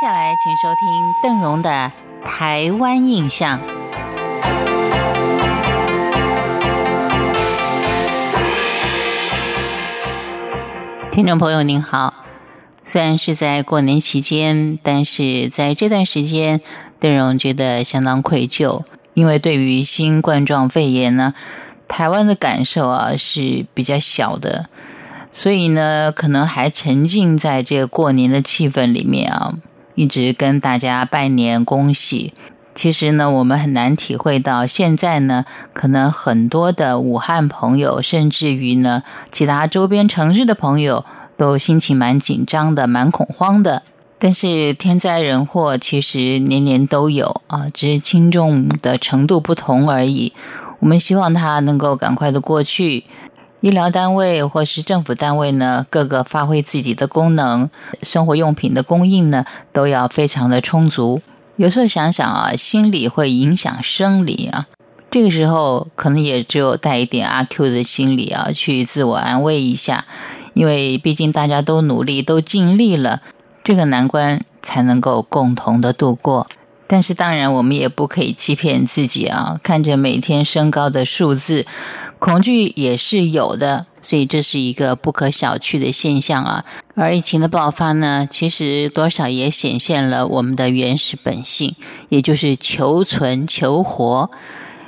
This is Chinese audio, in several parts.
接下来，请收听邓荣的《台湾印象》。听众朋友您好，虽然是在过年期间，但是在这段时间，邓荣觉得相当愧疚，因为对于新冠状肺炎呢，台湾的感受啊是比较小的，所以呢，可能还沉浸在这个过年的气氛里面啊。一直跟大家拜年恭喜，其实呢，我们很难体会到现在呢，可能很多的武汉朋友，甚至于呢，其他周边城市的朋友，都心情蛮紧张的，蛮恐慌的。但是天灾人祸其实年年都有啊，只是轻重的程度不同而已。我们希望它能够赶快的过去。医疗单位或是政府单位呢，各个发挥自己的功能，生活用品的供应呢都要非常的充足。有时候想想啊，心理会影响生理啊，这个时候可能也只有带一点阿 Q 的心理啊，去自我安慰一下，因为毕竟大家都努力都尽力了，这个难关才能够共同的度过。但是当然，我们也不可以欺骗自己啊，看着每天升高的数字。恐惧也是有的，所以这是一个不可小觑的现象啊。而疫情的爆发呢，其实多少也显现了我们的原始本性，也就是求存求活。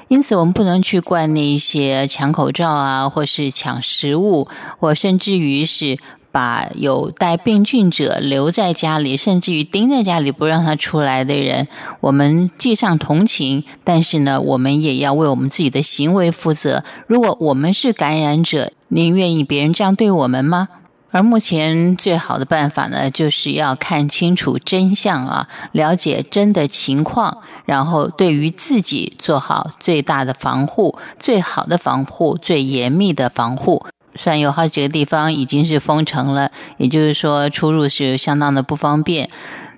因此，我们不能去怪那一些抢口罩啊，或是抢食物，或甚至于是。把有带病菌者留在家里，甚至于盯在家里不让他出来的人，我们既上同情，但是呢，我们也要为我们自己的行为负责。如果我们是感染者，您愿意别人这样对我们吗？而目前最好的办法呢，就是要看清楚真相啊，了解真的情况，然后对于自己做好最大的防护、最好的防护、最严密的防护。虽然有好几个地方已经是封城了，也就是说出入是相当的不方便，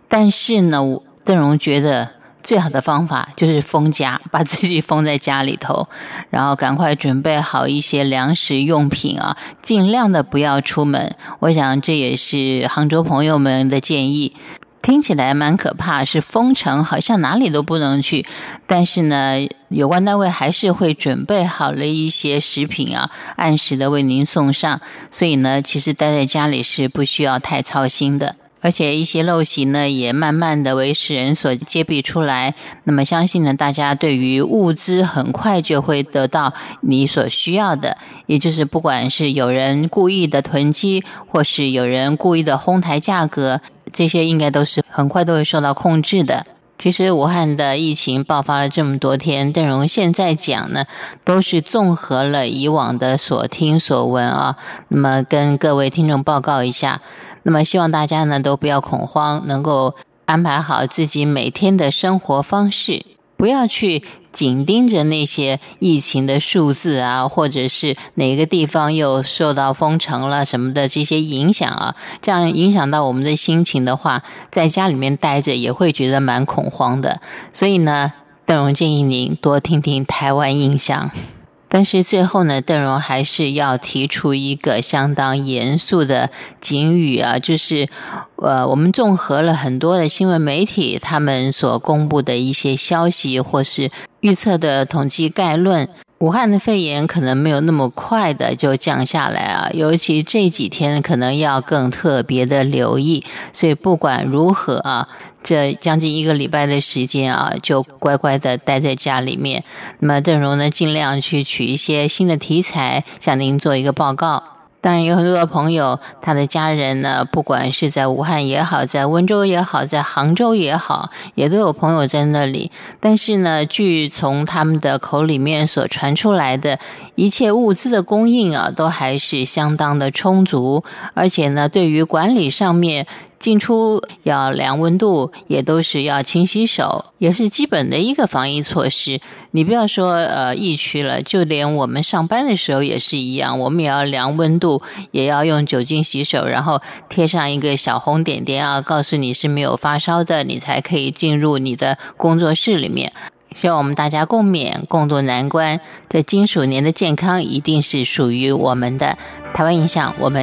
但是呢，邓荣觉得最好的方法就是封家，把自己封在家里头，然后赶快准备好一些粮食用品啊，尽量的不要出门。我想这也是杭州朋友们的建议。听起来蛮可怕，是封城，好像哪里都不能去。但是呢，有关单位还是会准备好了一些食品啊，按时的为您送上。所以呢，其实待在家里是不需要太操心的。而且一些陋习呢，也慢慢的为世人所揭蔽出来。那么，相信呢，大家对于物资很快就会得到你所需要的，也就是不管是有人故意的囤积，或是有人故意的哄抬价格，这些应该都是很快都会受到控制的。其实武汉的疫情爆发了这么多天，邓荣现在讲呢，都是综合了以往的所听所闻啊。那么跟各位听众报告一下，那么希望大家呢都不要恐慌，能够安排好自己每天的生活方式，不要去。紧盯着那些疫情的数字啊，或者是哪个地方又受到封城了什么的这些影响啊，这样影响到我们的心情的话，在家里面待着也会觉得蛮恐慌的。所以呢，邓荣建议您多听听台湾印象。但是最后呢，邓荣还是要提出一个相当严肃的警语啊，就是，呃，我们综合了很多的新闻媒体他们所公布的一些消息，或是预测的统计概论。武汉的肺炎可能没有那么快的就降下来啊，尤其这几天可能要更特别的留意。所以不管如何啊，这将近一个礼拜的时间啊，就乖乖的待在家里面。那么邓荣呢，尽量去取一些新的题材，向您做一个报告。当然有很多的朋友，他的家人呢，不管是在武汉也好，在温州也好，在杭州也好，也都有朋友在那里。但是呢，据从他们的口里面所传出来的一切物资的供应啊，都还是相当的充足，而且呢，对于管理上面。进出要量温度，也都是要勤洗手，也是基本的一个防疫措施。你不要说呃疫区了，就连我们上班的时候也是一样，我们也要量温度，也要用酒精洗手，然后贴上一个小红点点啊，告诉你是没有发烧的，你才可以进入你的工作室里面。希望我们大家共勉，共度难关。这金鼠年的健康一定是属于我们的。台湾影响，我们